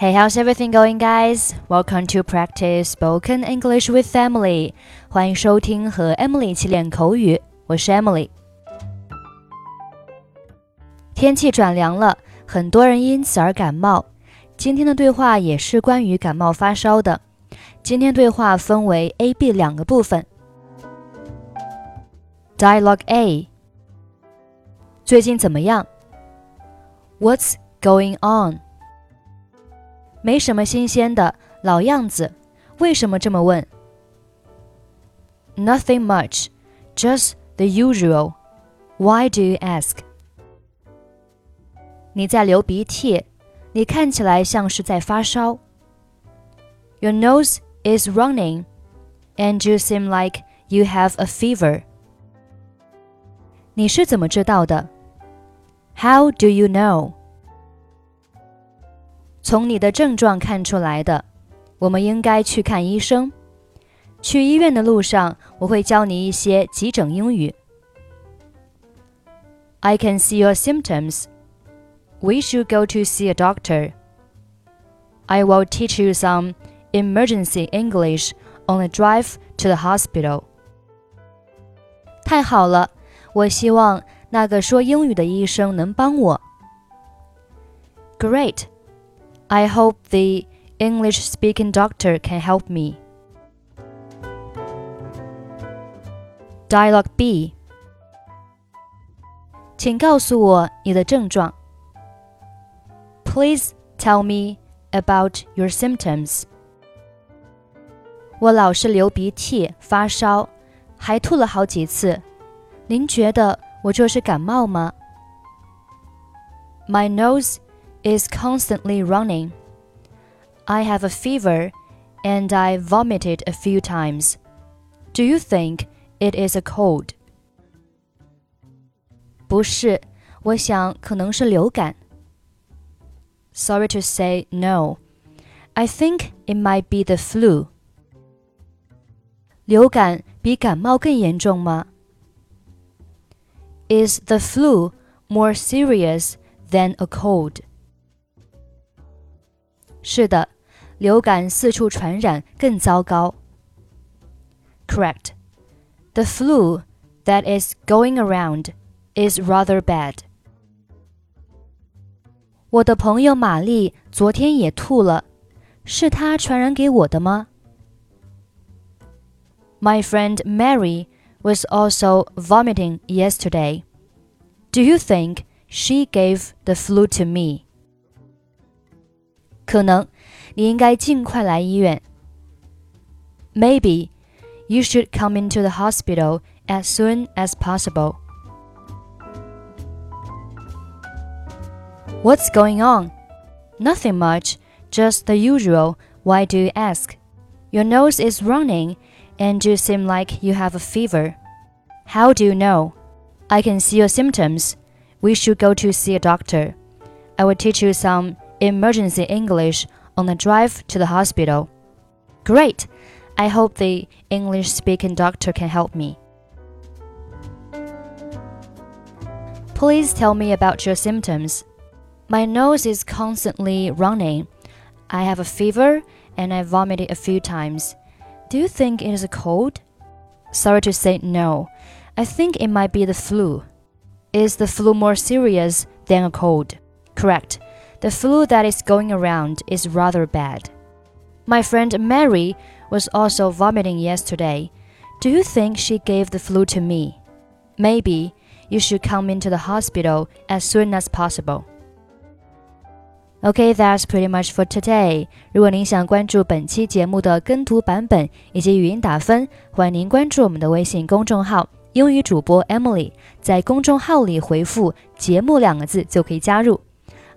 Hey, how's everything going, guys? Welcome to practice spoken English with Emily. 欢迎收听和 Emily 一起练口语，我是 Emily。天气转凉了，很多人因此而感冒。今天的对话也是关于感冒发烧的。今天对话分为 A、B 两个部分。Dialogue A：最近怎么样？What's going on？没什么新鲜的，老样子。为什么这么问？Nothing much, just the usual. Why do you ask? 你在流鼻涕，你看起来像是在发烧。Your nose is running, and you seem like you have a fever. 你是怎么知道的？How do you know? 从你的症状看出来的，我们应该去看医生。去医院的路上，我会教你一些急诊英语。I can see your symptoms. We should go to see a doctor. I will teach you some emergency English on the drive to the hospital. 太好了，我希望那个说英语的医生能帮我。Great. I hope the English speaking doctor can help me. Dialogue B. 请告诉我你的症状。Please tell me about your symptoms. 我老是流鼻涕、发烧，还吐了好几次。您觉得我这是感冒吗？My nose is constantly running. I have a fever and I vomited a few times. Do you think it is a cold? 不是，我想可能是流感。Sorry to say no. I think it might be the flu. 流感比感冒更严重吗？Is the flu more serious than a cold? 是的，流感四处传染更糟糕。Correct. The flu that is going around is rather bad. 我的朋友玛丽昨天也吐了，是她传染给我的吗？My friend Mary was also vomiting yesterday. Do you think she gave the flu to me? 可能，你应该尽快来医院。Maybe you should come into the hospital as soon as possible. What's going on? Nothing much, just the usual. Why do you ask? Your nose is running and you seem like you have a fever. How do you know? I can see your symptoms. We should go to see a doctor. I will teach you some emergency English on the drive to the hospital. Great! I hope the English speaking doctor can help me. Please tell me about your symptoms. My nose is constantly running. I have a fever and I vomited a few times. Do you think it is a cold? Sorry to say no. I think it might be the flu. Is the flu more serious than a cold? Correct. The flu that is going around is rather bad. My friend Mary was also vomiting yesterday. Do you think she gave the flu to me? Maybe you should come into the hospital as soon as possible. Okay, that's pretty much for today. 如果您想关注本期节目的跟读版本以及语音打分，欢迎您关注我们的微信公众号“英语主播 Emily”。在公众号里回复“节目”两个字就可以加入。